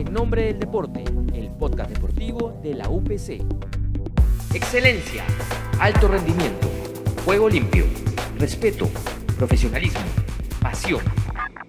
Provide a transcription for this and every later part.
En nombre del deporte, el podcast deportivo de la UPC. Excelencia, alto rendimiento, juego limpio, respeto, profesionalismo, pasión.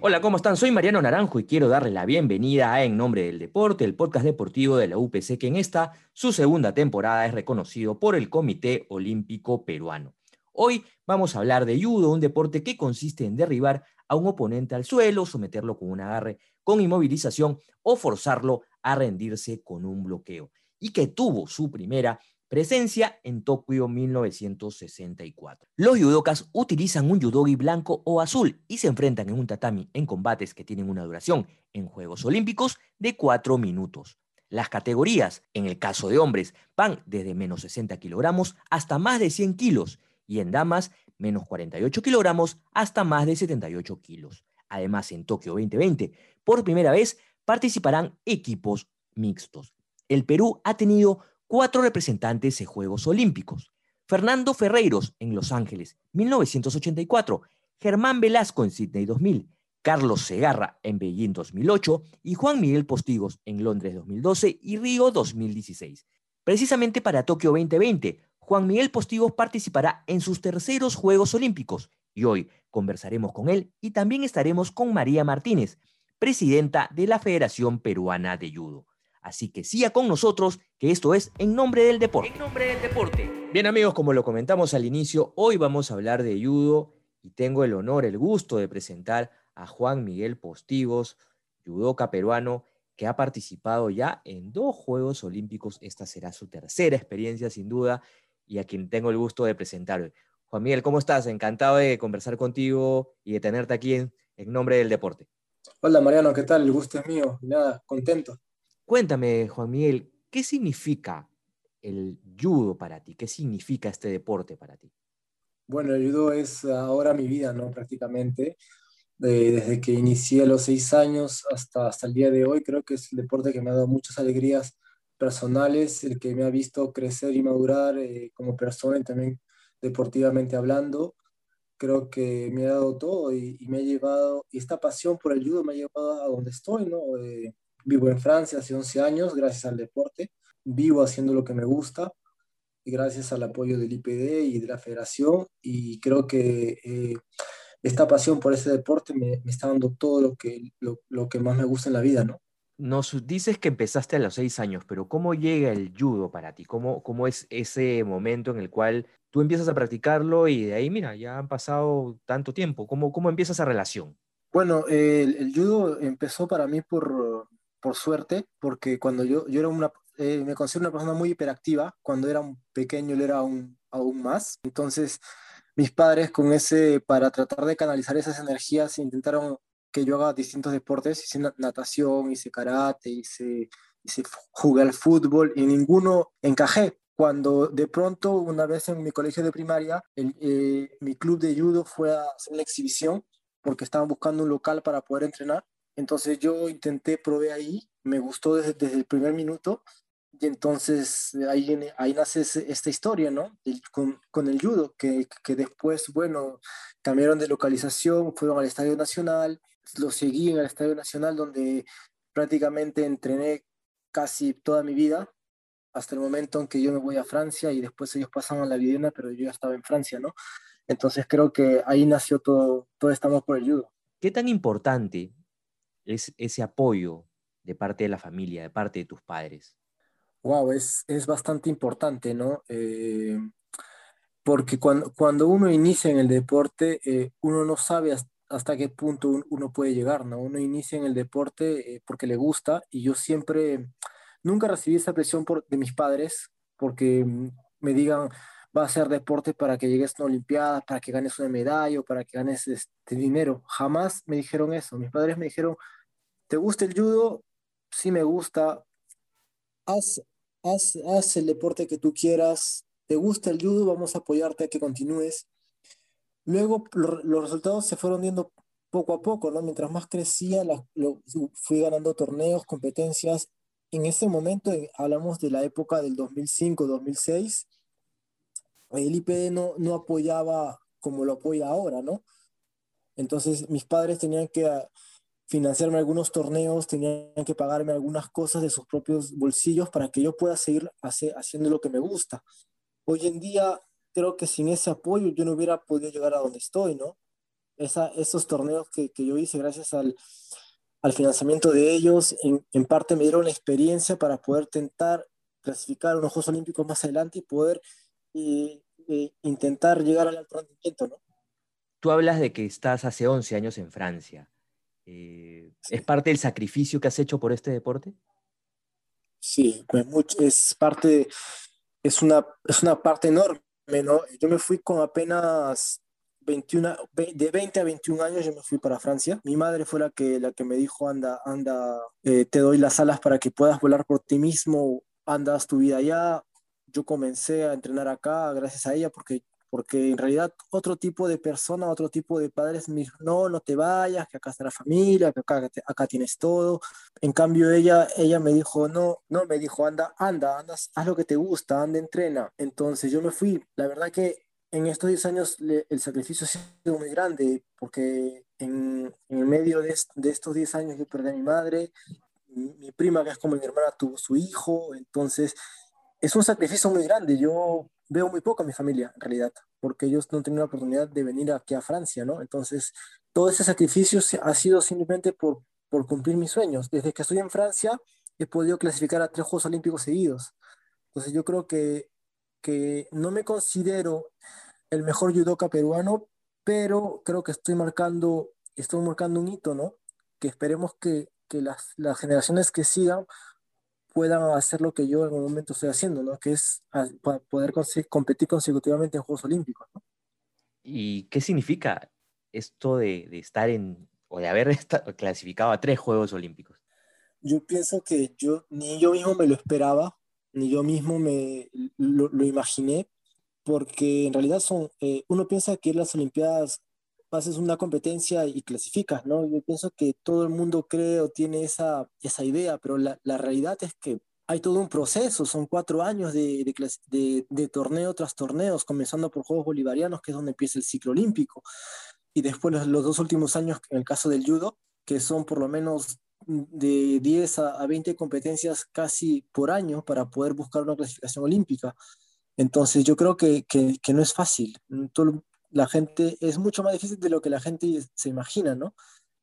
Hola, ¿cómo están? Soy Mariano Naranjo y quiero darle la bienvenida a En Nombre del Deporte, el podcast deportivo de la UPC, que en esta, su segunda temporada, es reconocido por el Comité Olímpico Peruano. Hoy vamos a hablar de judo, un deporte que consiste en derribar a un oponente al suelo, someterlo con un agarre con inmovilización o forzarlo a rendirse con un bloqueo, y que tuvo su primera presencia en Tokio 1964. Los judokas utilizan un judogi blanco o azul y se enfrentan en un tatami en combates que tienen una duración en Juegos Olímpicos de 4 minutos. Las categorías, en el caso de hombres, van desde menos 60 kilogramos hasta más de 100 kilos y en damas menos 48 kilogramos hasta más de 78 kilos. Además, en Tokio 2020, por primera vez participarán equipos mixtos. El Perú ha tenido cuatro representantes en Juegos Olímpicos. Fernando Ferreiros en Los Ángeles, 1984, Germán Velasco en Sydney 2000, Carlos Segarra en Beijing 2008 y Juan Miguel Postigos en Londres 2012 y Río 2016. Precisamente para Tokio 2020, Juan Miguel Postigos participará en sus terceros Juegos Olímpicos y hoy conversaremos con él y también estaremos con María Martínez, presidenta de la Federación Peruana de Judo. Así que siga con nosotros, que esto es En Nombre del Deporte. En Nombre del Deporte. Bien amigos, como lo comentamos al inicio, hoy vamos a hablar de judo y tengo el honor, el gusto de presentar a Juan Miguel Postigos, judoka peruano, que ha participado ya en dos Juegos Olímpicos. Esta será su tercera experiencia sin duda y a quien tengo el gusto de presentar hoy. Juan Miguel, ¿cómo estás? Encantado de conversar contigo y de tenerte aquí en, en nombre del deporte. Hola Mariano, ¿qué tal? El gusto es mío. Nada, contento. Cuéntame, Juan Miguel, ¿qué significa el judo para ti? ¿Qué significa este deporte para ti? Bueno, el judo es ahora mi vida, ¿no? Prácticamente. desde que inicié a los seis años hasta, hasta el día de hoy, creo que es el deporte que me ha dado muchas alegrías personales, el que me ha visto crecer y madurar eh, como persona y también deportivamente hablando. Creo que me ha dado todo y, me ha llevado, y esta pasión por el judo me ha llevado a donde estoy, ¿no? Eh, vivo en Francia hace 11 años gracias al deporte, vivo haciendo lo que me gusta y gracias al apoyo del IPD y de la federación y creo que eh, esta pasión por ese deporte me, me, está dando todo lo que, lo, lo que más me gusta en la vida, ¿no? Nos dices que empezaste a los seis años, pero ¿cómo llega el judo para ti? ¿Cómo, ¿Cómo es ese momento en el cual tú empiezas a practicarlo y de ahí, mira, ya han pasado tanto tiempo? ¿Cómo, cómo empieza esa relación? Bueno, el, judo empezó para mí por, por suerte, porque cuando yo, yo era una, eh, me considero una persona muy hiperactiva, cuando era un pequeño lo era aún, aún más. Entonces, mis padres con ese, para tratar de canalizar esas energías, intentaron que yo haga distintos deportes, hice natación, hice karate, hice, hice jugué al fútbol y ninguno encajé. Cuando de pronto, una vez en mi colegio de primaria, el, eh, mi club de judo fue a hacer una exhibición porque estaban buscando un local para poder entrenar. Entonces yo intenté, probé ahí, me gustó desde, desde el primer minuto y entonces ahí, ahí nace esta historia, ¿no? con, con, el judo, que, que después, bueno, cambiaron de localización, fueron al Estadio Nacional, lo seguí en el Estadio Nacional donde prácticamente entrené casi toda mi vida, hasta el momento en que yo me voy a Francia y después ellos pasan a la Videna, pero yo ya estaba en Francia, ¿no? Entonces creo que ahí nació todo, todo estamos por el judo. ¿Qué tan importante es ese apoyo de parte de la familia, de parte de tus padres? Wow, es, es bastante importante, ¿no? Eh, porque cuando, cuando uno inicia en el deporte, eh, uno no sabe hasta hasta qué punto uno puede llegar, ¿no? Uno inicia en el deporte eh, porque le gusta y yo siempre, nunca recibí esa presión por, de mis padres porque mm, me digan, va a ser deporte para que llegues a una olimpiada, para que ganes una medalla o para que ganes este dinero. Jamás me dijeron eso. Mis padres me dijeron, ¿te gusta el judo? Sí me gusta. Haz, haz, haz el deporte que tú quieras. ¿Te gusta el judo? Vamos a apoyarte a que continúes Luego los resultados se fueron viendo poco a poco, ¿no? Mientras más crecía, lo, fui ganando torneos, competencias. En ese momento, eh, hablamos de la época del 2005-2006, el IPD no, no apoyaba como lo apoya ahora, ¿no? Entonces mis padres tenían que ah, financiarme algunos torneos, tenían que pagarme algunas cosas de sus propios bolsillos para que yo pueda seguir haciendo lo que me gusta. Hoy en día creo que sin ese apoyo yo no hubiera podido llegar a donde estoy, ¿no? Esa, esos torneos que, que yo hice gracias al, al financiamiento de ellos, en, en, parte me dieron la experiencia para poder tentar clasificar a unos Juegos Olímpicos más adelante y poder eh, eh, intentar llegar al alto rendimiento, ¿no? Tú hablas de que estás hace 11 años en Francia. Eh, ¿Es parte del sacrificio que has hecho por este deporte? Sí, pues mucho, es parte, es una, es una parte enorme, Yo me fui con apenas 21, de 20 a 21 años yo me fui para Francia. Mi madre fue la que, la que me dijo, anda, anda, eh, te doy las alas para que puedas volar por ti mismo, andas tu vida allá. Yo comencé a entrenar acá gracias a ella porque porque en realidad otro tipo de persona, otro tipo de padres me dijo, no, no te vayas, que acá está la familia, que acá, acá tienes todo. En cambio ella, ella me dijo, no, no, me dijo, anda, anda, anda, haz lo que te gusta, anda, entrena. Entonces yo me fui. La verdad que en estos 10 años el sacrificio ha sido muy grande, porque en, en medio de, de, estos 10 años yo perdí a mi madre, mi, mi prima, que es como mi hermana, tuvo su hijo, entonces es un sacrificio muy grande. Yo veo muy poco a mi familia, en realidad, porque ellos no tenido la oportunidad de venir aquí a Francia, ¿no? Entonces, todo ese sacrificio ha sido simplemente por, por cumplir mis sueños. Desde que estoy en Francia, he podido clasificar a tres Juegos Olímpicos seguidos. Entonces, yo creo que, que no me considero el mejor judoka peruano, pero creo que estoy marcando, estoy marcando un hito, ¿no? Que esperemos que, que las, las generaciones que sigan puedan hacer lo que yo en un momento estoy haciendo, ¿no? Que es poder competir consecutivamente en Juegos Olímpicos, ¿no? ¿Y qué significa esto de, de estar en, o de haber clasificado a tres Juegos Olímpicos? Yo pienso que yo, ni yo mismo me lo esperaba, ni yo mismo me lo, lo imaginé, porque en realidad son, eh, uno piensa que las Olimpiadas haces una competencia y clasificas, ¿no? Yo pienso que todo el mundo cree o tiene esa, esa idea, pero la, la realidad es que hay todo un proceso, son cuatro años de, de, de, torneo tras torneos, comenzando por Juegos Bolivarianos, que es donde empieza el ciclo olímpico, y después los, los dos últimos años, en el caso del judo, que son por lo menos de 10 a, a 20 competencias casi por año para poder buscar una clasificación olímpica. Entonces yo creo que, que, que no es fácil. Todo, la gente, es mucho más difícil de lo que la gente se imagina, ¿no?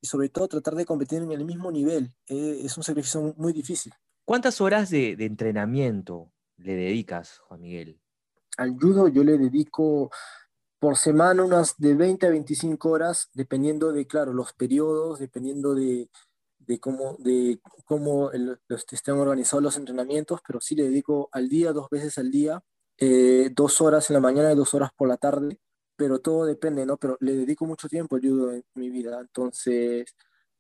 Y sobre todo tratar de competir en el mismo nivel. Eh, es un sacrificio muy difícil. ¿Cuántas horas de, de, entrenamiento le dedicas, Juan Miguel? Al judo yo le dedico por semana unas de 20 a 25 horas, dependiendo de, claro, los periodos, dependiendo de, de cómo, de cómo el, los, estén organizados los entrenamientos, pero sí le dedico al día, dos veces al día, eh, dos horas en la mañana y dos horas por la tarde pero todo depende, ¿no? Pero le dedico mucho tiempo al en mi vida, entonces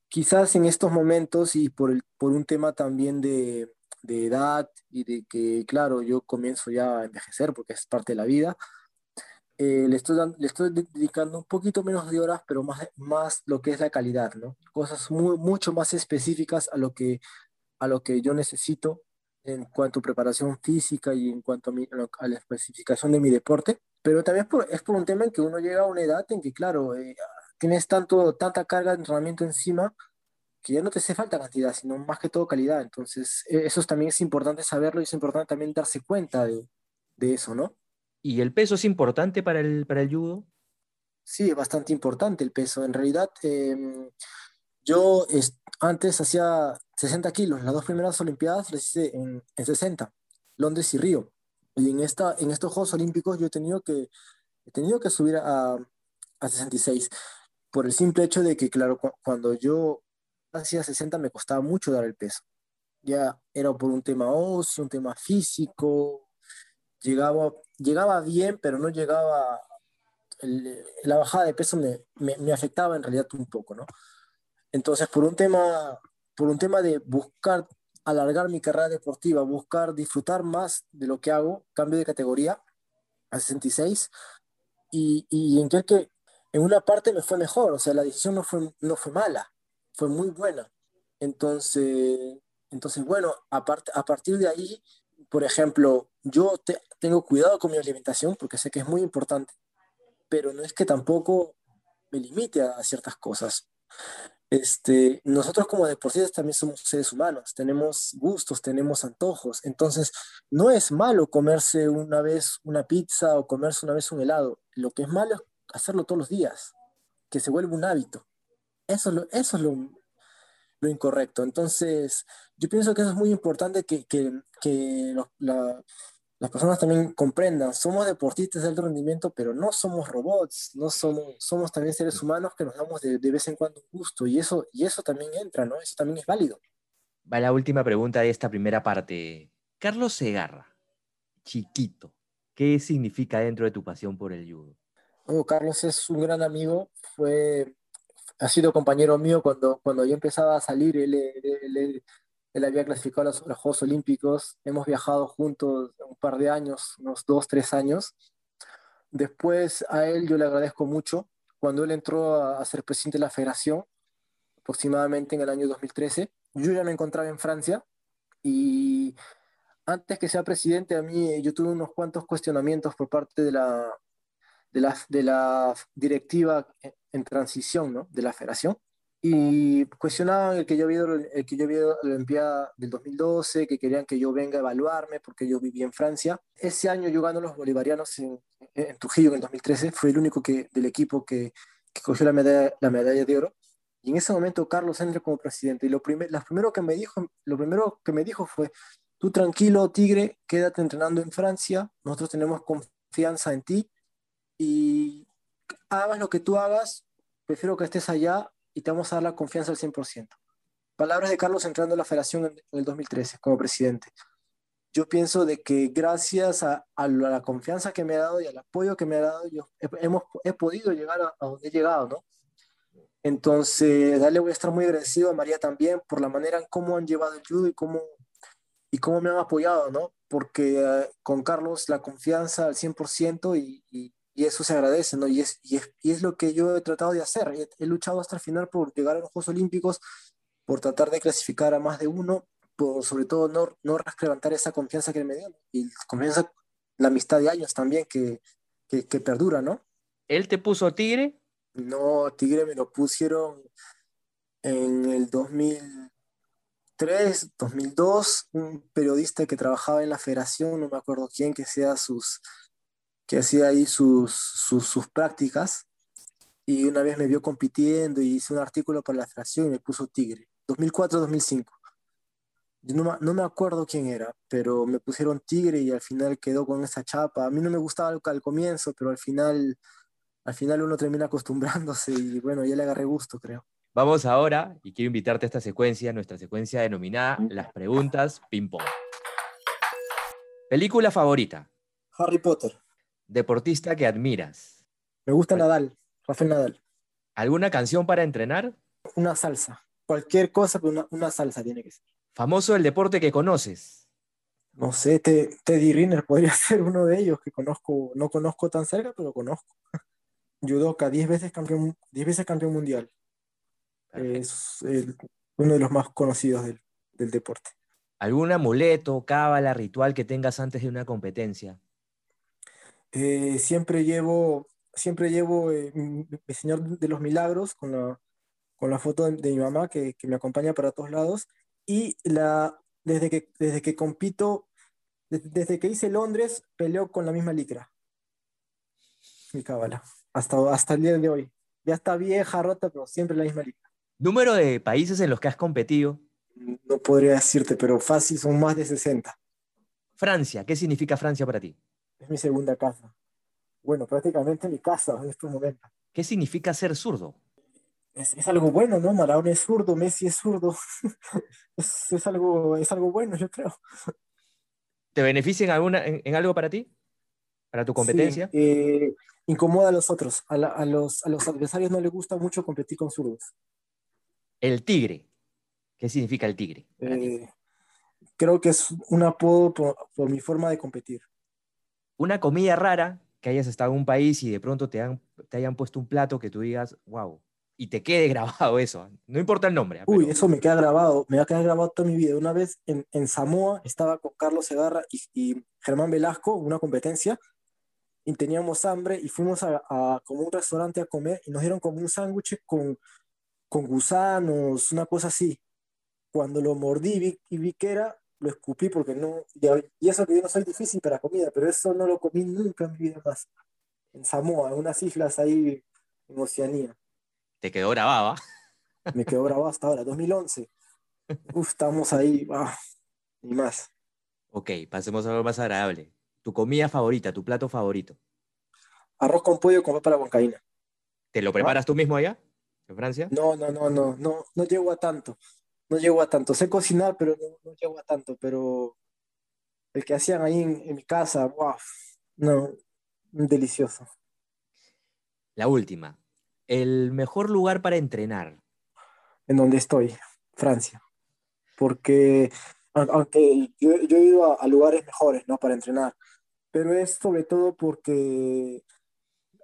quizás en estos momentos y por, el, por un tema también de, de edad y de que, claro, yo comienzo ya a envejecer porque es parte de la vida, eh, le, estoy le estoy dedicando un poquito menos de horas, pero más, más lo que es la calidad, ¿no? Cosas muy, mucho más específicas a lo, que, a lo que yo necesito en cuanto a preparación física y en cuanto a, mi, a la especificación de mi deporte pero también es por, es por, un tema en que uno llega a una edad en que, claro, eh, tienes tanto, tanta carga de entrenamiento encima que ya no te hace falta cantidad, sino más que todo calidad. Entonces, e, eso también es importante saberlo y es importante también darse cuenta de, de eso, ¿no? ¿Y el peso es importante para el, para el judo? Sí, es bastante importante el peso. En realidad, eh, yo es, antes hacía 60 kilos, las dos primeras Olimpiadas las hice en, en 60, Londres y Río. Y en, esta, en estos Juegos Olímpicos yo he tenido que, he tenido que subir a, a 66 por el simple hecho de que, claro, cu cuando yo hacía 60 me costaba mucho dar el peso. Ya era por un tema óseo, un tema físico, llegaba, llegaba bien, pero no llegaba, el, la bajada de peso me, me, me, afectaba en realidad un poco, ¿no? Entonces, por un tema, por un tema de buscar alargar mi carrera deportiva, buscar disfrutar más de lo que hago, cambio de categoría a 66 y, en que en una parte me fue mejor, o sea, la decisión no fue, no fue mala, fue muy buena. Entonces, entonces bueno, a, part, a partir de ahí, por ejemplo, yo te, tengo cuidado con mi alimentación porque sé que es muy importante, pero no es que tampoco me limite a ciertas cosas. Este, nosotros como deportistas también somos seres humanos, tenemos gustos, tenemos antojos, entonces no es malo comerse una vez una pizza o comerse una vez un helado, lo que es malo es hacerlo todos los días, que se vuelva un hábito. Eso, lo, eso es lo, lo incorrecto. Entonces, yo pienso que eso es muy importante que, que, que la, las personas también comprendan, somos deportistas de alto rendimiento, pero no somos robots, no somos, somos también seres humanos que nos damos de, de, vez en cuando un gusto y eso, y eso también entra, ¿no? Eso también es válido. Va la última pregunta de esta primera parte. Carlos Segarra, chiquito, ¿qué significa dentro de tu pasión por el judo? Oh, Carlos es un gran amigo, fue, ha sido compañero mío cuando, cuando yo empezaba a salir, él, él, él él había clasificado a los, los, Juegos Olímpicos, hemos viajado juntos un par de años, unos dos, tres años. Después a él yo le agradezco mucho. Cuando él entró a, a ser presidente de la federación, aproximadamente en el año 2013, yo ya me encontraba en Francia y antes que sea presidente, a mí yo tuve unos cuantos cuestionamientos por parte de la, de la, de la directiva en transición ¿no? de la federación y cuestionaban el que yo había, el que yo había la Olimpiada del 2012, que querían que yo venga a evaluarme porque yo vivía en Francia. Ese año yo gano los bolivarianos en, en Trujillo en el 2013, fue el único que, del equipo que, que cogió la medalla, la medalla de oro. Y en ese momento Carlos entra como presidente y lo, primer, lo, primero que me dijo, lo primero que me dijo fue, tú tranquilo, Tigre, quédate entrenando en Francia, nosotros tenemos confianza en ti y hagas lo que tú hagas, prefiero que estés allá y te vamos a dar la confianza al 100%. Palabras de Carlos entrando a la federación en, el 2013 como presidente. Yo pienso de que gracias a, a, la confianza que me ha dado y al apoyo que me ha dado, yo he, hemos, he podido llegar a, a, donde he llegado, ¿no? Entonces, dale, voy a estar muy agradecido a María también por la manera en cómo han llevado el judo y cómo, y cómo me han apoyado, ¿no? Porque uh, con Carlos la confianza al 100% y, y, y eso se agradece, ¿no? Y es, y es, y, es, lo que yo he tratado de hacer. He, he, luchado hasta el final por llegar a los Juegos Olímpicos, por tratar de clasificar a más de uno, por sobre todo no, no levantar esa confianza que me dio, y confianza, la amistad de años también que, que, que, perdura, ¿no? ¿Él te puso Tigre? No, Tigre me lo pusieron en el 2003, 2002, un periodista que trabajaba en la federación, no me acuerdo quién, que sea sus que hacía ahí sus, sus, sus, prácticas y una vez me vio compitiendo y hice un artículo para la federación y me puso Tigre, 2004-2005. Yo no, no, me acuerdo quién era, pero me pusieron Tigre y al final quedó con esa chapa. A mí no me gustaba al, al comienzo, pero al final, al final uno termina acostumbrándose y bueno, ya le agarré gusto, creo. Vamos ahora, y quiero invitarte a esta secuencia, nuestra secuencia denominada Las Preguntas Ping Pong. ¿Película favorita? Harry Potter. Deportista que admiras. Me gusta Nadal, Rafael Nadal. ¿Alguna canción para entrenar? Una salsa. Cualquier cosa, pero una, una salsa tiene que ser. ¿Famoso del deporte que conoces? No sé, te, Teddy Riner podría ser uno de ellos que conozco, no conozco tan cerca, pero conozco. Judoka, 10 veces campeón, 10 veces campeón mundial. Es el, uno de los más conocidos del, del deporte. ¿Algún amuleto, cábala, ritual que tengas antes de una competencia? Eh, siempre llevo, siempre llevo eh, mi, mi, Señor de los Milagros con la, con la foto de, de mi mamá que, que, me acompaña para todos lados. Y la, desde, que, desde que compito, desde, desde que hice Londres, peleo con la misma licra. Mi cábala, hasta, hasta el día de hoy. Ya está vieja, rota, pero siempre la misma licra. ¿Número de países en los que has competido? No podría decirte, pero fácil son más de 60. Francia, ¿qué significa Francia para ti? Es mi segunda casa. Bueno, prácticamente mi casa en estos momentos. ¿Qué significa ser zurdo? Es, es algo bueno, ¿no? Maradona es zurdo, Messi es zurdo. es, es, algo, es algo bueno, yo creo. ¿Te beneficia en, alguna, en, en algo para ti? ¿Para tu competencia? Sí, eh, incomoda a los otros. A, la, a, los, a los adversarios no les gusta mucho competir con zurdos. El tigre. ¿Qué significa el tigre? Eh, creo que es un apodo por, por mi forma de competir una comida rara que hayas estado en un país y de pronto te, han, te hayan puesto un plato que tú digas, wow, y te quede grabado eso. No importa el nombre. Uy, pero... eso me queda grabado, me va a quedar grabado toda mi vida. Una vez en, en Samoa estaba con Carlos Segarra y, y, Germán Velasco, una competencia, y teníamos hambre y fuimos a, a, como un restaurante a comer y nos dieron como un sándwich con, con gusanos, una cosa así. Cuando lo mordí vi- y vi que era, lo escupí porque no, y, eso que yo no soy difícil para comida, pero eso no lo comí nunca en mi vida más. En Samoa, en unas islas ahí en Oceanía. Te quedó grabada. Me quedó grabado hasta ahora, 2011. Uf, estamos ahí, ah, y más. Ok, pasemos a algo más agradable. Tu comida favorita, tu plato favorito. Arroz con pollo con papa huancaína. ¿Te lo preparas tú mismo allá, en Francia? No, no, no, no, no, no llego a tanto. No llego a tanto. Sé cocinar, pero no, no llego a tanto. Pero el que hacían ahí en, en mi casa, wow, no, delicioso. La última. El mejor lugar para entrenar. En donde estoy, Francia. Porque, aunque yo, yo he ido a, a lugares mejores, ¿no? Para entrenar. Pero es sobre todo porque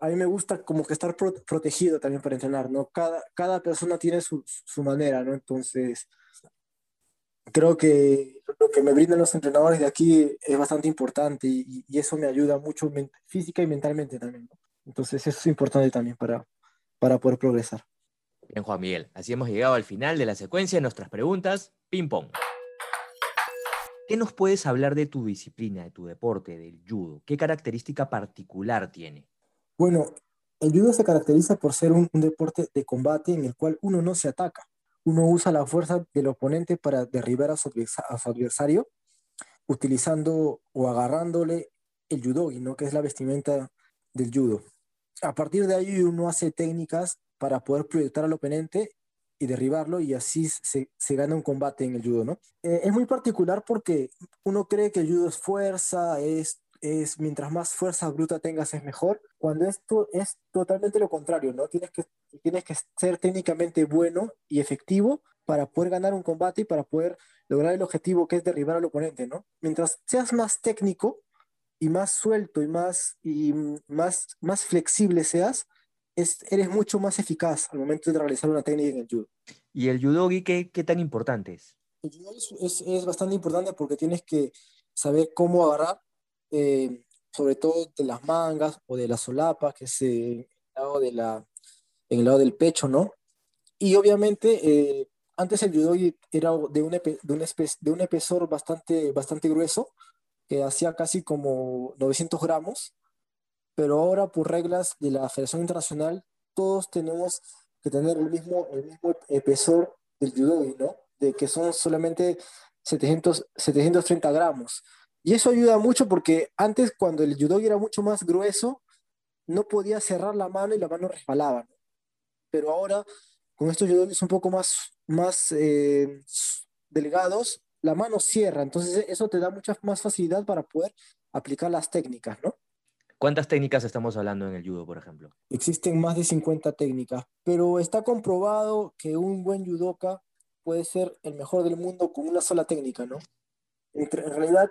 a mí me gusta como que estar pro- protegido también para entrenar, ¿no? Cada, cada persona tiene su, su manera, ¿no? Entonces, creo que lo que me brindan los entrenadores de aquí es bastante importante y, y eso me ayuda mucho física y mentalmente también, ¿no? Entonces, eso es importante también para, para poder progresar. Bien, Juan Miguel. Así hemos llegado al final de la secuencia de nuestras preguntas. Ping pong. ¿Qué nos puedes hablar de tu disciplina, de tu deporte, del judo? ¿Qué característica particular tiene? Bueno, el judo se caracteriza por ser un, deporte de combate en el cual uno no se ataca. Uno usa la fuerza del oponente para derribar a su, adversa- a su adversario, utilizando o agarrándole el judogi, ¿no? Que es la vestimenta del judo. A partir de ahí uno hace técnicas para poder proyectar al oponente y derribarlo y así se, se gana un combate en el judo, ¿no? Eh, es muy particular porque uno cree que el judo es fuerza, es, es mientras más fuerza bruta tengas es mejor, cuando esto es totalmente lo contrario, ¿no? Tienes que, tienes que ser técnicamente bueno y efectivo para poder ganar un combate y para poder lograr el objetivo que es derribar al oponente, ¿no? Mientras seas más técnico y más suelto y más, y más, más flexible seas, es, eres mucho más eficaz al momento de realizar una técnica en el judo. ¿Y el judogi qué, qué tan importante es? El judo es, es, es bastante importante porque tienes que saber cómo agarrar, eh, sobre todo de las mangas o de la solapa, que es eh, en, el lado de la, en el lado del pecho, ¿no? Y obviamente, eh, antes el judo era de un, epe- de un, espe- de un espesor bastante, bastante grueso, que hacía casi como 900 gramos, pero ahora por reglas de la Federación Internacional, todos tenemos que tener el mismo, el mismo espesor del judogi, ¿no? De que son solamente 700, 730 gramos. Y eso ayuda mucho porque antes cuando el judogi era mucho más grueso, no podía cerrar la mano y la mano resbalaba. Pero ahora, con estos judogis un poco más, más eh, delgados, la mano cierra. Entonces eso te da mucha más facilidad para poder aplicar las técnicas, ¿no? ¿Cuántas técnicas estamos hablando en el judo, por ejemplo? Existen más de 50 técnicas, pero está comprobado que un buen judoka puede ser el mejor del mundo con una sola técnica, ¿no? En realidad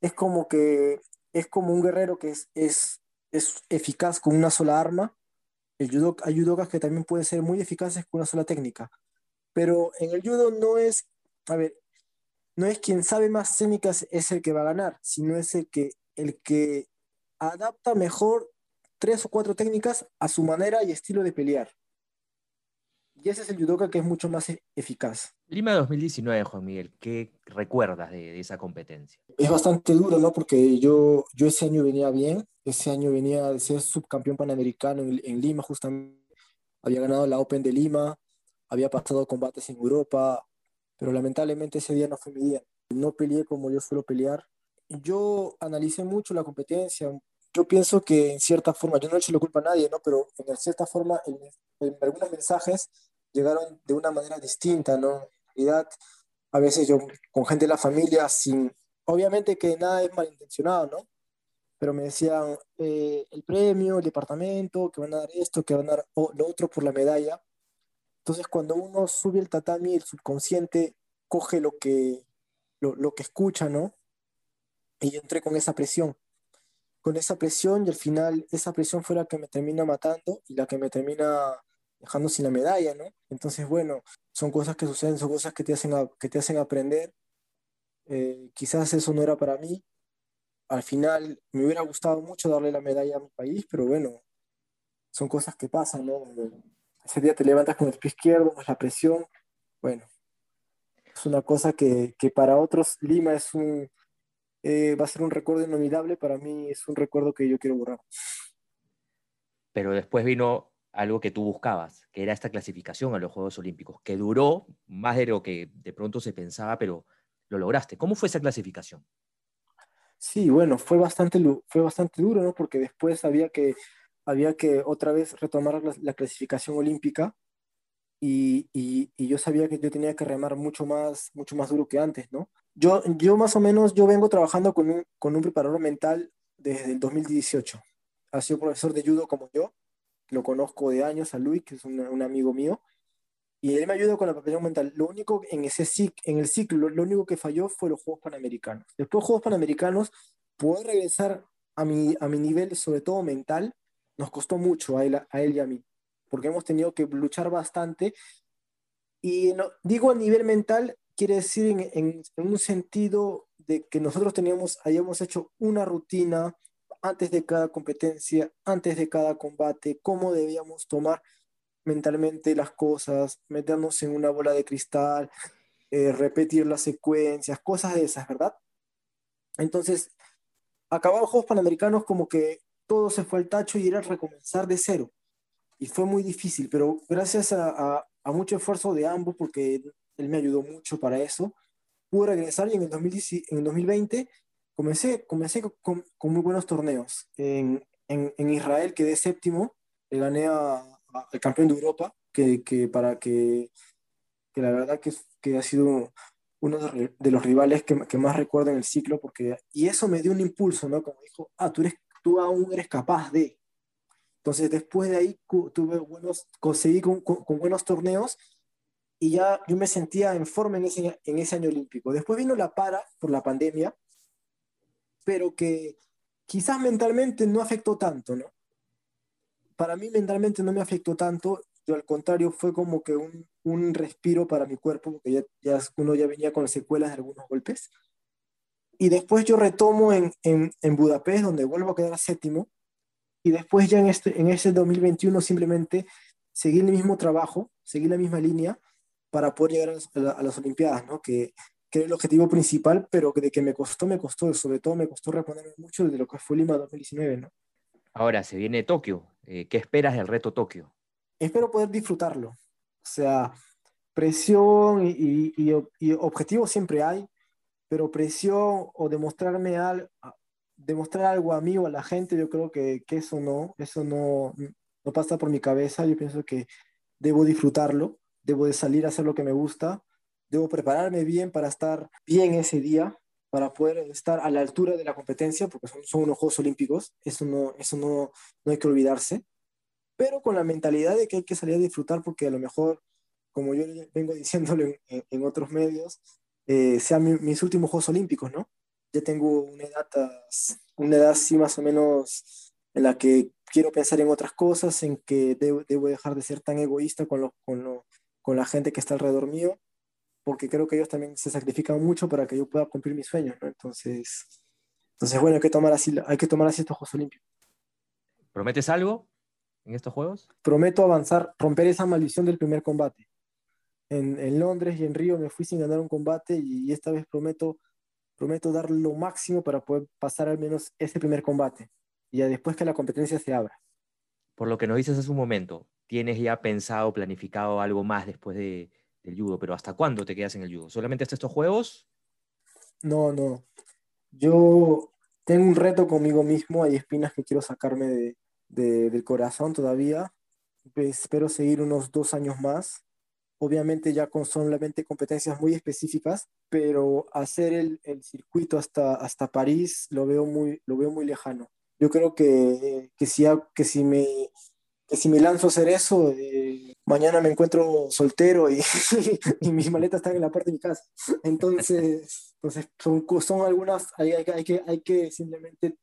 es como que es como un guerrero que es, es, es eficaz con una sola arma. El judo, hay judokas que también pueden ser muy eficaces con una sola técnica, pero en el judo no es, a ver, no es quien sabe más técnicas es el que va a ganar, sino es el que, el que adapta mejor tres o cuatro técnicas a su manera y estilo de pelear. Y ese es el judoka que es mucho más e- eficaz. Lima 2019, Juan Miguel, ¿qué recuerdas de, de esa competencia? Es bastante duro, ¿no? Porque yo, yo ese año venía bien, ese año venía de ser subcampeón panamericano en, en Lima, justamente. Había ganado la Open de Lima, había pasado combates en Europa, pero lamentablemente ese día no fue mi día. No peleé como yo suelo pelear. Yo analicé mucho la competencia. Yo pienso que en cierta forma, yo no le echo la culpa a nadie, ¿no? Pero en cierta forma, en, en algunos mensajes llegaron de una manera distinta, ¿no? A veces yo con gente de la familia, sin, obviamente que nada es malintencionado, ¿no? Pero me decían eh, el premio, el departamento, que van a dar esto, que van a dar lo otro por la medalla. Entonces, cuando uno sube el tatami, el subconsciente coge lo que, lo, lo que escucha, ¿no? Y yo entré con esa presión, con esa presión y al final esa presión fue la que me termina matando y la que me termina dejando sin la medalla, ¿no? Entonces, bueno, son cosas que suceden, son cosas que te hacen, a- que te hacen aprender. Eh, quizás eso no era para mí. Al final me hubiera gustado mucho darle la medalla a mi país, pero bueno, son cosas que pasan, ¿no? ese día te levantas con el pie izquierdo, más la presión. Bueno, es una cosa que, que para otros Lima es un, eh, va a ser un recuerdo inolvidable, para mí es un recuerdo que yo quiero borrar. Pero después vino algo que tú buscabas, que era esta clasificación a los Juegos Olímpicos, que duró más de lo que de pronto se pensaba, pero lo lograste. ¿Cómo fue esa clasificación? Sí, bueno, fue bastante, fue bastante duro, ¿no? Porque después había que, había que otra vez retomar la, clasificación olímpica y, y, y, yo sabía que yo tenía que remar mucho más, mucho más duro que antes, ¿no? Yo, yo más o menos, yo vengo trabajando con un, con un preparador mental desde el 2018. Ha sido profesor de judo como yo, lo conozco de años a Luis, que es un, un amigo mío, y él me ayudó con la preparación mental. Lo único en, ese en el ciclo, lo, único que falló fue los Juegos Panamericanos. Después de Juegos Panamericanos, poder regresar a mi, a mi nivel, sobre todo mental, nos costó mucho a él, a él y a mí, porque hemos tenido que luchar bastante. Y no, digo a nivel mental, quiere decir en, en, en, un sentido de que nosotros teníamos, hayamos hecho una rutina antes de cada competencia, antes de cada combate, cómo debíamos tomar mentalmente las cosas, meternos en una bola de cristal, eh, repetir las secuencias, cosas de esas, ¿verdad? Entonces, acabaron los Juegos Panamericanos como que todo se fue al tacho y era recomenzar de cero. Y fue muy difícil, pero gracias a, mucho esfuerzo de ambos, porque él me ayudó mucho para eso, pude regresar y en el, 2010, en 2020 comencé, comencé con, con, muy buenos torneos. En, en, en Israel quedé séptimo, le gané a, el campeón de Europa, que, que para que, que, la verdad que, que ha sido uno de los rivales que, que, más recuerdo en el ciclo, porque, y eso me dio un impulso, ¿no? Como dijo, ah, tú, eres, tú aún eres capaz de. Entonces, después de ahí tuve buenos, conseguí con, con, con, buenos torneos y ya yo me sentía en forma en ese, en ese año olímpico. Después vino la para por la pandemia, pero que quizás mentalmente no afectó tanto, ¿no? para mí mentalmente no me afectó tanto, yo al contrario fue como que un, un respiro para mi cuerpo, porque ya, ya, uno ya venía con secuelas de algunos golpes. Y después yo retomo en, en, en, Budapest, donde vuelvo a quedar séptimo, y después ya en, este, en ese 2021 simplemente seguí el mismo trabajo, seguí la misma línea para poder llegar a las, a las Olimpiadas, ¿no? Que, que era el objetivo principal, pero de que me costó, me costó, sobre todo me costó reponerme mucho de lo que fue Lima 2019, ¿no? Ahora se viene Tokio. Eh, ¿Qué esperas del reto Tokio? Espero poder disfrutarlo. O sea, presión y, y, y objetivos siempre hay, pero presión o demostrarme al, demostrar algo a mí o a la gente, yo creo que, que eso no, eso no, no pasa por mi cabeza. Yo pienso que debo disfrutarlo, debo de salir a hacer lo que me gusta, debo prepararme bien para estar bien ese día para poder estar a la altura de la competencia, porque son, son unos Juegos Olímpicos, eso, no, eso no, no hay que olvidarse, pero con la mentalidad de que hay que salir a disfrutar, porque a lo mejor, como yo vengo diciéndole en, en otros medios, eh, sean mi, mis últimos Juegos Olímpicos, ¿no? Ya tengo una edad, una edad así más o menos en la que quiero pensar en otras cosas, en que debo, debo dejar de ser tan egoísta con, lo, con, lo, con la gente que está alrededor mío porque creo que ellos también se sacrifican mucho para que yo pueda cumplir mis sueños, ¿no? Entonces, entonces bueno, hay que tomar así, hay que tomar así estos Juegos Olímpicos. ¿Prometes algo en estos Juegos? Prometo avanzar, romper esa maldición del primer combate. En, en Londres y en Río me fui sin ganar un combate y, y esta vez prometo, prometo dar lo máximo para poder pasar al menos ese primer combate y ya después que la competencia se abra. Por lo que nos dices hace un momento, ¿tienes ya pensado, planificado algo más después de, del judo, pero ¿hasta cuándo te quedas en el judo? ¿Solamente hasta estos juegos? No, no. Yo tengo un reto conmigo mismo, hay espinas que quiero sacarme de, de, del corazón todavía. Espero seguir unos dos años más. Obviamente ya con solamente competencias muy específicas, pero hacer el, el circuito hasta, hasta París lo veo, muy, lo veo muy lejano. Yo creo que, que, si, que si me que si me lanzo a hacer eso, eh, mañana me encuentro soltero y, y, mis maletas están en la puerta de mi casa. Entonces, entonces son, son algunas, hay, hay, hay, que, hay que simplemente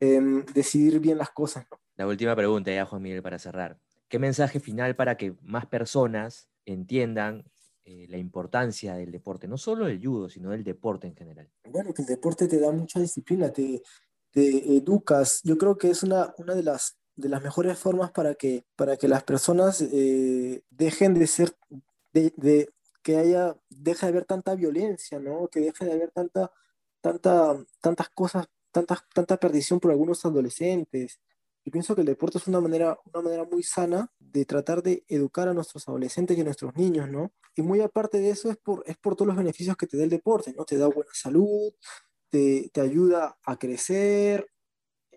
eh, decidir bien las cosas. ¿no? La última pregunta ya, Juan Miguel, para cerrar. ¿Qué mensaje final para que más personas entiendan eh, la importancia del deporte? No solo del judo, sino del deporte en general. Bueno, que el deporte te da mucha disciplina, te, te educas. Yo creo que es una, una de las de las mejores formas para que, para que las personas eh, dejen de ser, de, que haya, deje de haber tanta violencia, ¿no? Que deje de haber tanta, tanta, tantas cosas, tanta, tanta perdición por algunos adolescentes. Yo pienso que el deporte es una manera, una manera muy sana de tratar de educar a nuestros adolescentes y a nuestros niños, ¿no? Y muy aparte de eso es por, es por todos los beneficios que te da el deporte, ¿no? Te da buena salud, te, te ayuda a crecer,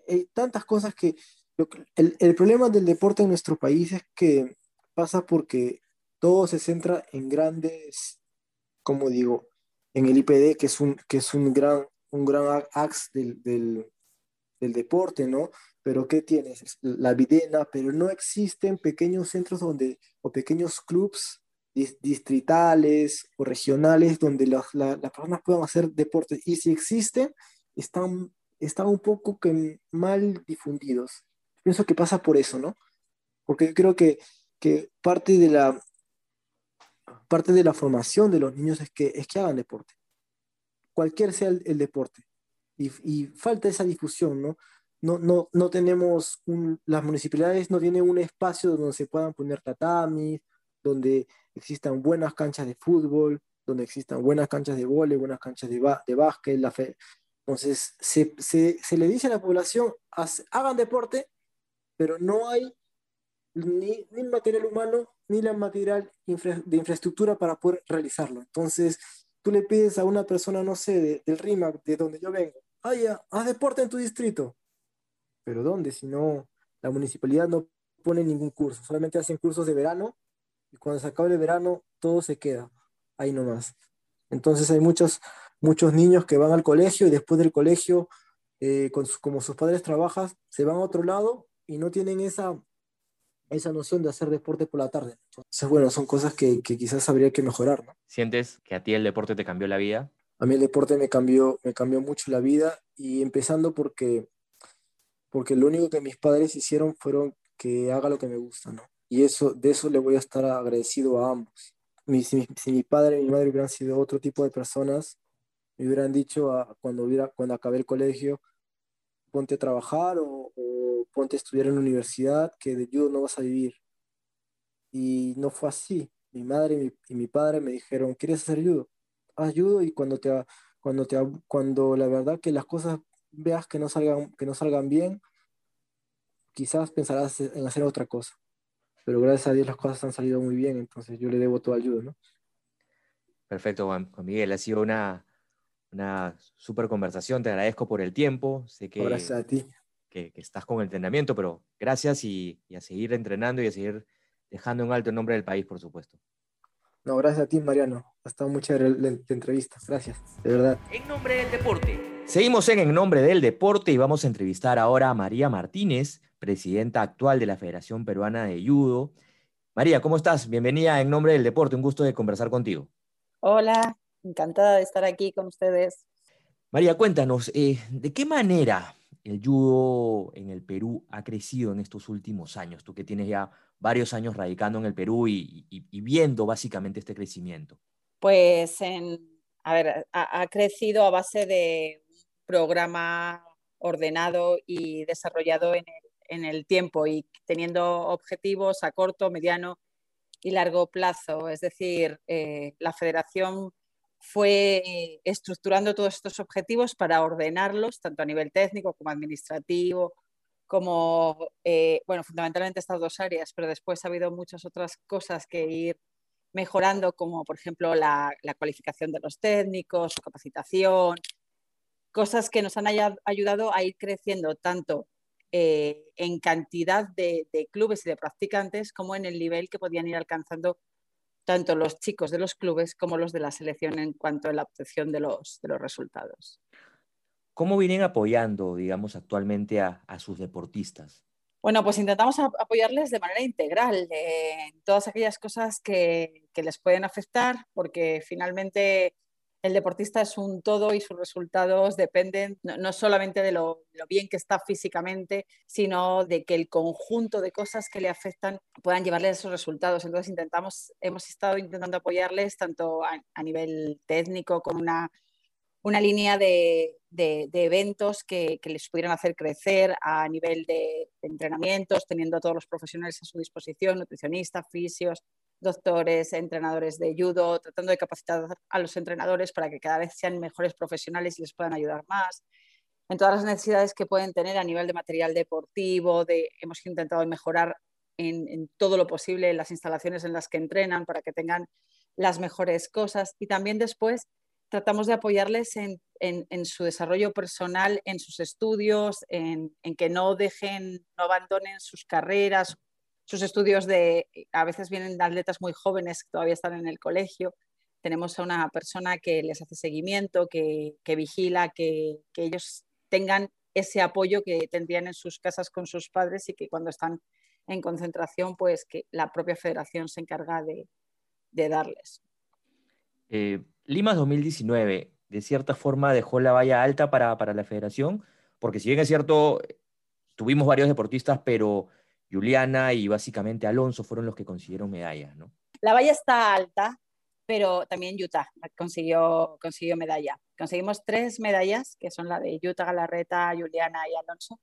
hay tantas cosas que... el, el problema del deporte en nuestro país es que pasa porque todo se centra en grandes, como digo, en el IPD, que es un, que es un gran, un gran axe del, del, del deporte, ¿no? Pero ¿qué tienes? La videna, pero no existen pequeños centros donde, o pequeños clubs distritales o regionales donde las, las personas puedan hacer deporte. Y si existen, están, están un poco que mal difundidos. Pienso que pasa por eso, ¿no? Porque creo que, que parte de la, parte de la formación de los niños es que, es que hagan deporte, cualquier sea el, deporte. Y, y, falta esa difusión, ¿no? No, no, no tenemos, un, las municipalidades no tienen un espacio donde se puedan poner tatamis, donde existan buenas canchas de fútbol, donde existan buenas canchas de vóley, buenas canchas de, de básquet. La fe. Entonces, se, se, se, le dice a la población, hagan deporte, pero no hay ni, ni material humano ni la material de infraestructura para poder realizarlo. Entonces, tú le pides a una persona, no sé, del RIMAC, de donde yo vengo, ay, haz deporte en tu distrito. ¿Pero dónde? Si no, la municipalidad no pone ningún curso, solamente hacen cursos de verano y cuando se acaba el verano todo se queda ahí nomás. Entonces hay muchos, muchos niños que van al colegio y después del colegio, eh, con como sus padres trabajan, se van a otro lado y no tienen esa esa noción de hacer deporte por la tarde. Entonces, bueno, son cosas que, quizás habría que mejorar. ¿no? ¿Sientes que a ti el deporte te cambió la vida? A mí el deporte me cambió, me cambió mucho la vida y empezando porque, porque lo único que mis padres hicieron fueron que haga lo que me gusta, ¿no? Y eso, de eso le voy a estar agradecido a ambos. si, mi padre y mi madre hubieran sido otro tipo de personas, me hubieran dicho cuando, hubiera, cuando acabé el colegio, ponte a trabajar o, ponte a estudiar en la universidad, que de judo no vas a vivir. Y no fue así. Mi madre y mi, padre me dijeron, ¿quieres hacer judo? Haz judo y cuando, te, cuando, te, cuando la verdad que las cosas veas que no salgan, que no salgan bien, quizás pensarás en hacer otra cosa. Pero gracias a Dios las cosas han salido muy bien, entonces yo le debo todo al judo, ¿no? Perfecto, Juan Miguel. Ha sido una, una súper conversación. Te agradezco por el tiempo. Sé que, gracias a ti que, estás con el entrenamiento, pero gracias y, a seguir entrenando y a seguir dejando un alto el nombre del país, por supuesto. No, gracias a ti, Mariano. Ha estado muy chévere la, entrevista. Gracias, de verdad. En nombre del deporte. Seguimos en En nombre del deporte y vamos a entrevistar ahora a María Martínez, presidenta actual de la Federación Peruana de Judo. María, ¿cómo estás? Bienvenida en nombre del deporte. Un gusto de conversar contigo. Hola, encantada de estar aquí con ustedes. María, cuéntanos, eh, ¿de qué manera el judo en el Perú ha crecido en estos últimos años? Tú que tienes ya varios años radicando en el Perú y, viendo básicamente este crecimiento. Pues, a ver, ha, crecido a base de un programa ordenado y desarrollado en el, tiempo y teniendo objetivos a corto, mediano y largo plazo. Es decir, eh, la federación fue estructurando todos estos objetivos para ordenarlos, tanto a nivel técnico como administrativo, como, eh, bueno, fundamentalmente estas dos áreas, pero después ha habido muchas otras cosas que ir mejorando, como por ejemplo la, cualificación de los técnicos, su capacitación, cosas que nos han ayudado a ir creciendo tanto eh, en cantidad de, de, clubes y de practicantes como en el nivel que podían ir alcanzando tanto los chicos de los clubes como los de la selección en cuanto a la obtención de los, de los resultados. ¿Cómo vienen apoyando, digamos, actualmente a, sus deportistas? Bueno, pues intentamos apoyarles de manera integral en todas aquellas cosas que, que les pueden afectar, porque finalmente el deportista es un todo y sus resultados dependen no, solamente de lo, bien que está físicamente, sino de que el conjunto de cosas que le afectan puedan llevarle a esos resultados. Entonces intentamos, hemos estado intentando apoyarles tanto a, nivel técnico como una, una línea de, de, eventos que, les pudieran hacer crecer a nivel de, entrenamientos, teniendo a todos los profesionales a su disposición, nutricionistas, fisios, doctores, entrenadores de judo, tratando de capacitar a los entrenadores para que cada vez sean mejores profesionales y les puedan ayudar más. En todas las necesidades que pueden tener a nivel de material deportivo, de, hemos intentado mejorar en, en todo lo posible las instalaciones en las que entrenan para que tengan las mejores cosas y también después tratamos de apoyarles en, su desarrollo personal, en sus estudios, en, que no dejen, no abandonen sus carreras, sus estudios de, a veces vienen atletas muy jóvenes que todavía están en el colegio. Tenemos a una persona que les hace seguimiento, que, vigila, que, ellos tengan ese apoyo que tendrían en sus casas con sus padres y que cuando están en concentración, pues que la propia federación se encarga de, darles. Eh, Lima 2019, de cierta forma, dejó la valla alta para, la federación, porque si bien es cierto, tuvimos varios deportistas, pero Juliana y básicamente Alonso fueron los que consiguieron medallas, ¿no? La valla está alta, pero también Utah consiguió, consiguió medalla. Conseguimos tres medallas, que son la de Utah, Galarreta, Juliana y Alonso,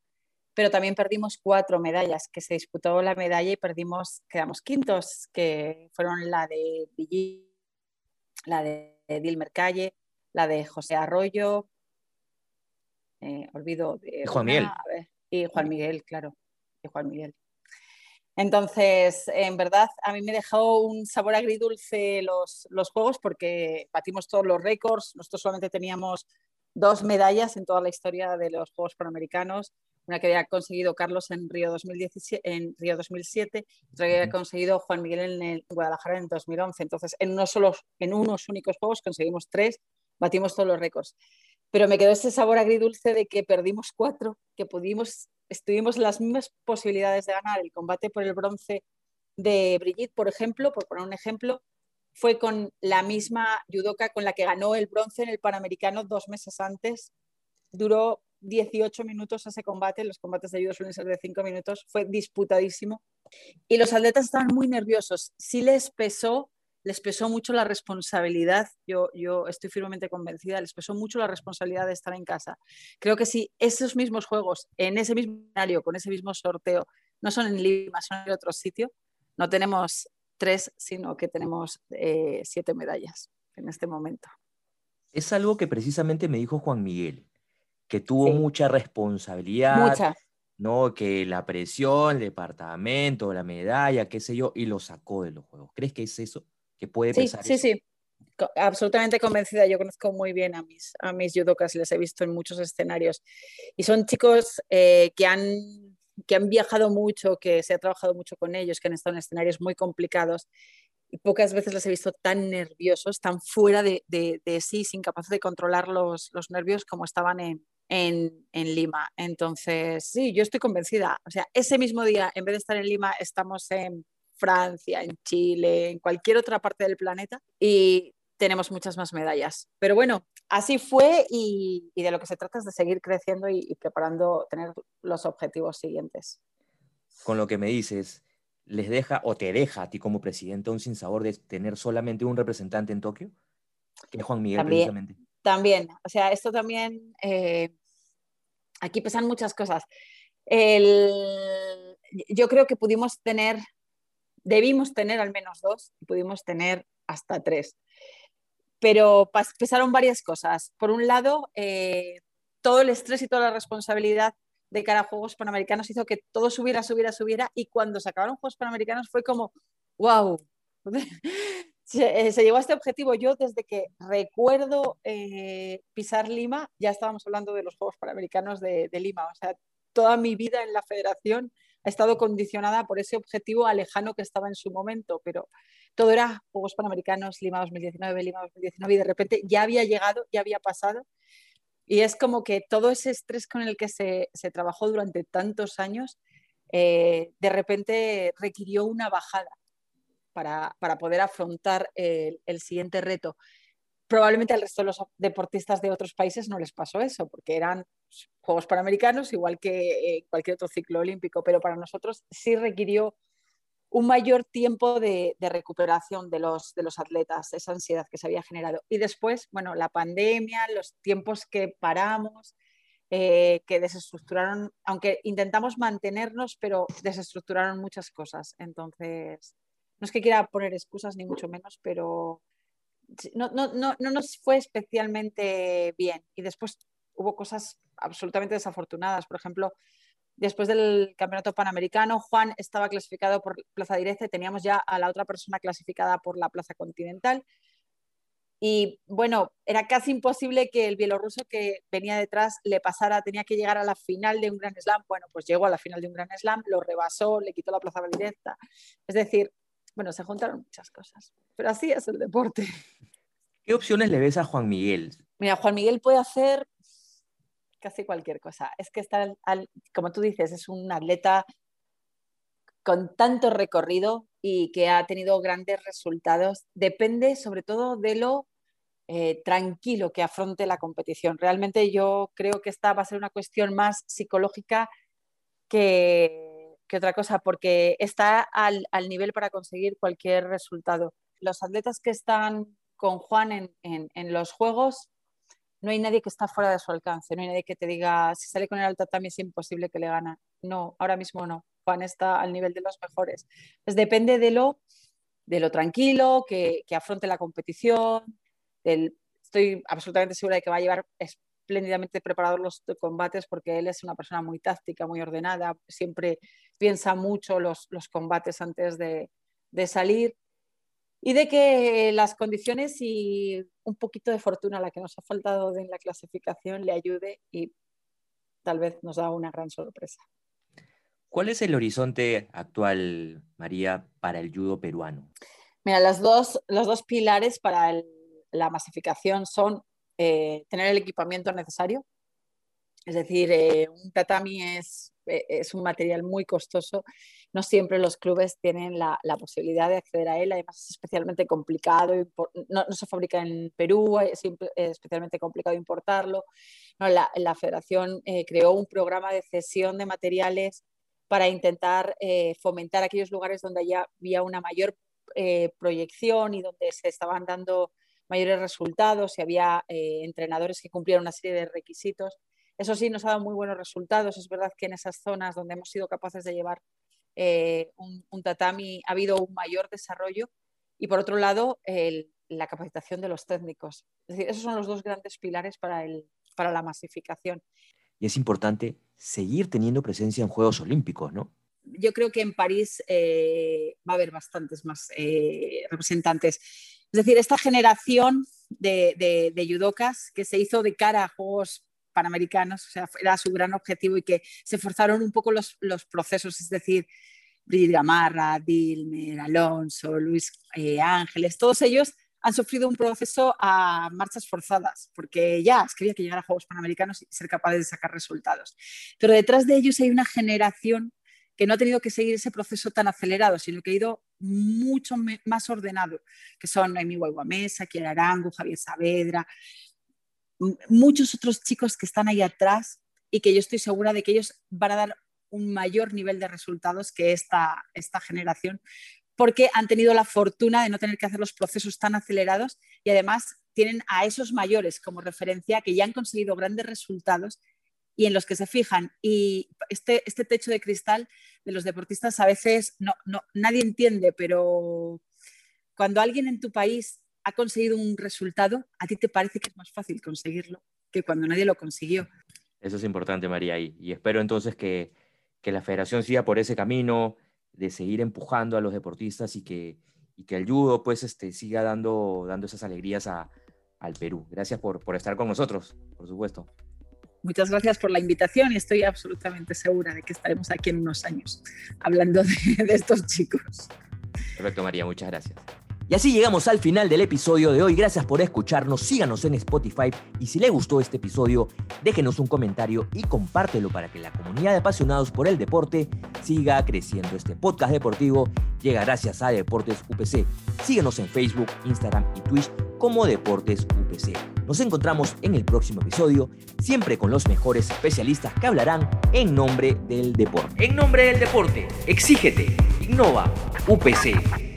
pero también perdimos cuatro medallas, que se disputó la medalla y perdimos, quedamos quintos, que fueron la de Billy, la de Dilmer Calle, la de José Arroyo, eh, olvido de Juan Miguel. y Juan Miguel, claro, y Juan Miguel. Entonces, en verdad, a mí me dejó un sabor agridulce los, los juegos porque batimos todos los récords. Nosotros solamente teníamos dos medallas en toda la historia de los Juegos Panamericanos una que había conseguido Carlos en Río, 2017, en Río 2007, otra que había conseguido Juan Miguel en, Guadalajara en 2011. Entonces, en unos, solos, en unos únicos juegos conseguimos tres, batimos todos los récords. Pero me quedó ese sabor agridulce de que perdimos cuatro, que pudimos, estuvimos las mismas posibilidades de ganar el combate por el bronce de Brigitte, por ejemplo, por poner un ejemplo, fue con la misma judoka con la que ganó el bronce en el Panamericano dos meses antes. Duró 18 minutos ese combate, los combates de judo suelen ser de 5 minutos, fue disputadísimo. Y los atletas estaban muy nerviosos. Sí les pesó, les pesó mucho la responsabilidad, yo, yo estoy firmemente convencida, les pesó mucho la responsabilidad de estar en casa. Creo que si esos mismos juegos, en ese mismo escenario, con ese mismo sorteo, no son en Lima, son en otro sitio, no tenemos tres, sino que tenemos eh, siete medallas en este momento. Es algo que precisamente me dijo Juan Miguel que tuvo mucha responsabilidad. Mucha. ¿no? Que la presión, el departamento, la medalla, qué sé yo, y lo sacó de los juegos. ¿Crees que es eso? ¿Que puede sí, pesar Sí, sí, absolutamente convencida. Yo conozco muy bien a mis, a mis judokas, les he visto en muchos escenarios. Y son chicos eh, que, han, que han viajado mucho, que se ha trabajado mucho con ellos, que han estado en escenarios muy complicados. Y pocas veces les he visto tan nerviosos, tan fuera de, de, de sí, sin capacidad de controlar los, los nervios como estaban en, en, Lima. Entonces, sí, yo estoy convencida. O sea, ese mismo día, en vez de estar en Lima, estamos en Francia, en Chile, en cualquier otra parte del planeta y tenemos muchas más medallas. Pero bueno, así fue y, de lo que se trata es de seguir creciendo y, preparando, tener los objetivos siguientes. Con lo que me dices, ¿les deja o te deja a ti como presidente un sinsabor de tener solamente un representante en Tokio? Que es Juan Miguel, precisamente. También, o sea, esto también eh, aquí pesan muchas cosas. yo creo que pudimos tener, debimos tener al menos dos, pudimos tener hasta tres. Pero pesaron varias cosas. Por un lado, eh, todo el estrés y toda la responsabilidad de cara a Juegos Panamericanos hizo que todo subiera, subiera, subiera. Y cuando se acabaron Juegos Panamericanos fue como, wow, eh, se, llegó a este objetivo. Yo desde que recuerdo eh, pisar Lima, ya estábamos hablando de los Juegos Panamericanos de, Lima. O sea, toda mi vida en la federación ha estado condicionada por ese objetivo alejano que estaba en su momento, pero todo era Juegos Panamericanos, Lima 2019, Lima 2019, y de repente ya había llegado, ya había pasado. Y es como que todo ese estrés con el que se, trabajó durante tantos años, eh, de repente requirió una bajada para, poder afrontar el, siguiente reto. Probablemente al resto de los deportistas de otros países no les pasó eso, porque eran Juegos Panamericanos, igual que eh, cualquier otro ciclo olímpico, pero para nosotros sí requirió un mayor tiempo de, recuperación de los, de los atletas, esa ansiedad que se había generado. Y después, bueno, la pandemia, los tiempos que paramos, eh, que desestructuraron, aunque intentamos mantenernos, pero desestructuraron muchas cosas. Entonces, no es que quiera poner excusas ni mucho menos, pero no, no, no, no nos fue especialmente bien. Y después hubo cosas absolutamente desafortunadas. Por ejemplo, después del campeonato panamericano, Juan estaba clasificado por plaza directa y teníamos ya a la otra persona clasificada por la plaza continental. Y bueno, era casi imposible que el bielorruso que venía detrás le pasara, tenía que llegar a la final de un Gran Slam. Bueno, pues llegó a la final de un Gran Slam, lo rebasó, le quitó la plaza directa. Es decir, bueno, se juntaron muchas cosas, pero así es el deporte. ¿Qué opciones le ves a Juan Miguel? Mira, Juan Miguel puede hacer casi cualquier cosa. Es que está, como tú dices, es un atleta con tanto recorrido y que ha tenido grandes resultados. Depende sobre todo de lo eh, tranquilo que afronte la competición. Realmente yo creo que esta va a ser una cuestión más psicológica que, otra cosa, porque está al, nivel para conseguir cualquier resultado. Los atletas que están con Juan en, en los Juegos no hay nadie que está fuera de su alcance, no hay nadie que te diga, si sale con el alta también es imposible que le gana. No, ahora mismo no. Juan está al nivel de los mejores. Pues depende de lo, de lo tranquilo, que, que afronte la competición. estoy absolutamente segura de que va a llevar espléndidamente preparados los combates porque él es una persona muy táctica, muy ordenada, siempre piensa mucho los, los combates antes de, de salir y de que las condiciones y un poquito de fortuna, la que nos ha faltado en la clasificación, le ayude y tal vez nos da una gran sorpresa. ¿Cuál es el horizonte actual, María, para el judo peruano? Mira, los dos, los dos pilares para la masificación son eh, tener el equipamiento necesario, es decir, eh, un tatami es, eh, es, un material muy costoso. No siempre los clubes tienen la, la posibilidad de acceder a él. Además, es especialmente complicado. No, no se fabrica en Perú, es, especialmente complicado importarlo. No, la, la, federación eh, creó un programa de cesión de materiales para intentar fomentar aquellos lugares donde había una mayor proyección y donde se estaban dando mayores resultados y había entrenadores que cumplían una serie de requisitos eso sí, nos ha dado muy buenos resultados. Es verdad que en esas zonas donde hemos sido capaces de llevar eh, un, tatami ha habido un mayor desarrollo. Y por otro lado, la capacitación de los técnicos. Es decir, esos son los dos grandes pilares para, el, para la masificación. Y es importante seguir teniendo presencia en Juegos Olímpicos, ¿no? Yo creo que en París eh, va a haber bastantes más eh, representantes. Es decir, esta generación de, de, de, judocas que se hizo de cara a Juegos panamericanos, o sea, era su gran objetivo y que se forzaron un poco los, procesos, es decir, Brigitte Gamarra, Dilmer, Alonso, Luis eh, Ángeles, todos ellos han sufrido un proceso a marchas forzadas, porque ya quería que llegara a Juegos Panamericanos y ser capaces de sacar resultados. Pero detrás de ellos hay una generación que no ha tenido que seguir ese proceso tan acelerado, sino que ha ido mucho más ordenado, que son Amy Guaguamesa, Kiera Arango, Javier Saavedra, muchos otros chicos que están ahí atrás y que yo estoy segura de que ellos van a dar un mayor nivel de resultados que esta, esta generación, porque han tenido la fortuna de no tener que hacer los procesos tan acelerados y además tienen a esos mayores como referencia que ya han conseguido grandes resultados y en los que se fijan. Y este, este techo de cristal de los deportistas a veces no, no, nadie entiende, pero cuando alguien en tu país ha conseguido un resultado, a ti te parece que es más fácil conseguirlo que cuando nadie lo consiguió. Eso es importante, María, y, espero entonces que, que, la federación siga por ese camino de seguir empujando a los deportistas y que, y que el judo pues este, siga dando, dando esas alegrías a, al Perú. Gracias por, por estar con nosotros, por supuesto. Muchas gracias por la invitación y estoy absolutamente segura de que estaremos aquí en unos años hablando de, estos chicos. Perfecto, María, muchas gracias. Y así llegamos al final del episodio de hoy. Gracias por escucharnos, síganos en Spotify y si le gustó este episodio, déjenos un comentario y compártelo para que la comunidad de apasionados por el deporte siga creciendo. Este podcast deportivo llega gracias a Deportes UPC. Síguenos en Facebook, Instagram y Twitch como Deportes UPC. Nos encontramos en el próximo episodio, siempre con los mejores especialistas que hablarán en nombre del deporte. En nombre del deporte, exígete Innova UPC.